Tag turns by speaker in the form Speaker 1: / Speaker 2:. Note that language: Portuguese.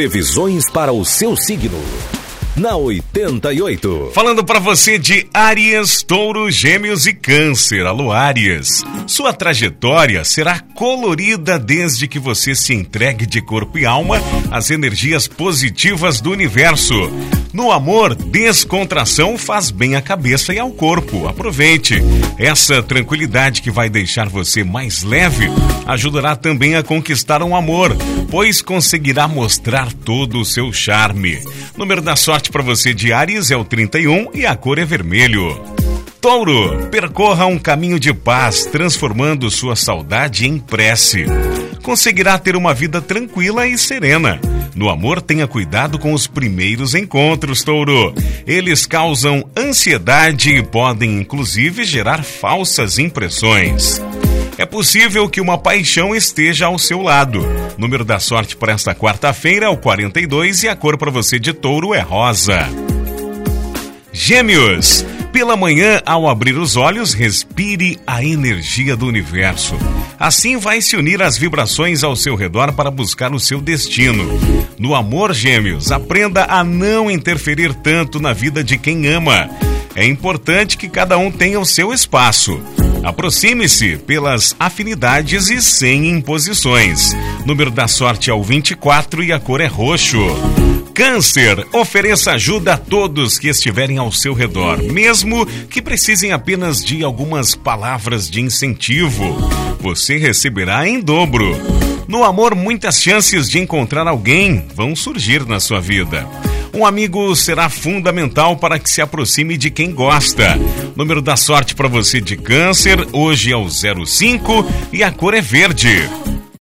Speaker 1: Previsões para o seu signo na 88.
Speaker 2: Falando para você de Áries, Touro, Gêmeos e Câncer. Alô, Áries. Sua trajetória será colorida desde que você se entregue de corpo e alma às energias positivas do universo. No amor, descontração faz bem à cabeça e ao corpo. Aproveite. Essa tranquilidade que vai deixar você mais leve ajudará também a conquistar um amor, pois conseguirá mostrar todo o seu charme. Número da sorte para você de Ares é o 31 e a cor é vermelho. Touro, percorra um caminho de paz, transformando sua saudade em prece. Conseguirá ter uma vida tranquila e serena. No amor, tenha cuidado com os primeiros encontros, Touro. Eles causam ansiedade e podem, inclusive, gerar falsas impressões. É possível que uma paixão esteja ao seu lado. Número da sorte para esta quarta-feira é o 42 e a cor para você de touro é rosa. Gêmeos. Pela manhã, ao abrir os olhos, respire a energia do universo. Assim vai se unir as vibrações ao seu redor para buscar o seu destino. No amor, Gêmeos, aprenda a não interferir tanto na vida de quem ama. É importante que cada um tenha o seu espaço. Aproxime-se pelas afinidades e sem imposições. Número da sorte é o 24 e a cor é roxo. Câncer, ofereça ajuda a todos que estiverem ao seu redor, mesmo que precisem apenas de algumas palavras de incentivo. Você receberá em dobro. No amor, muitas chances de encontrar alguém vão surgir na sua vida. Um amigo será fundamental para que se aproxime de quem gosta. Número da sorte para você de câncer, hoje é o 05 e a cor é verde.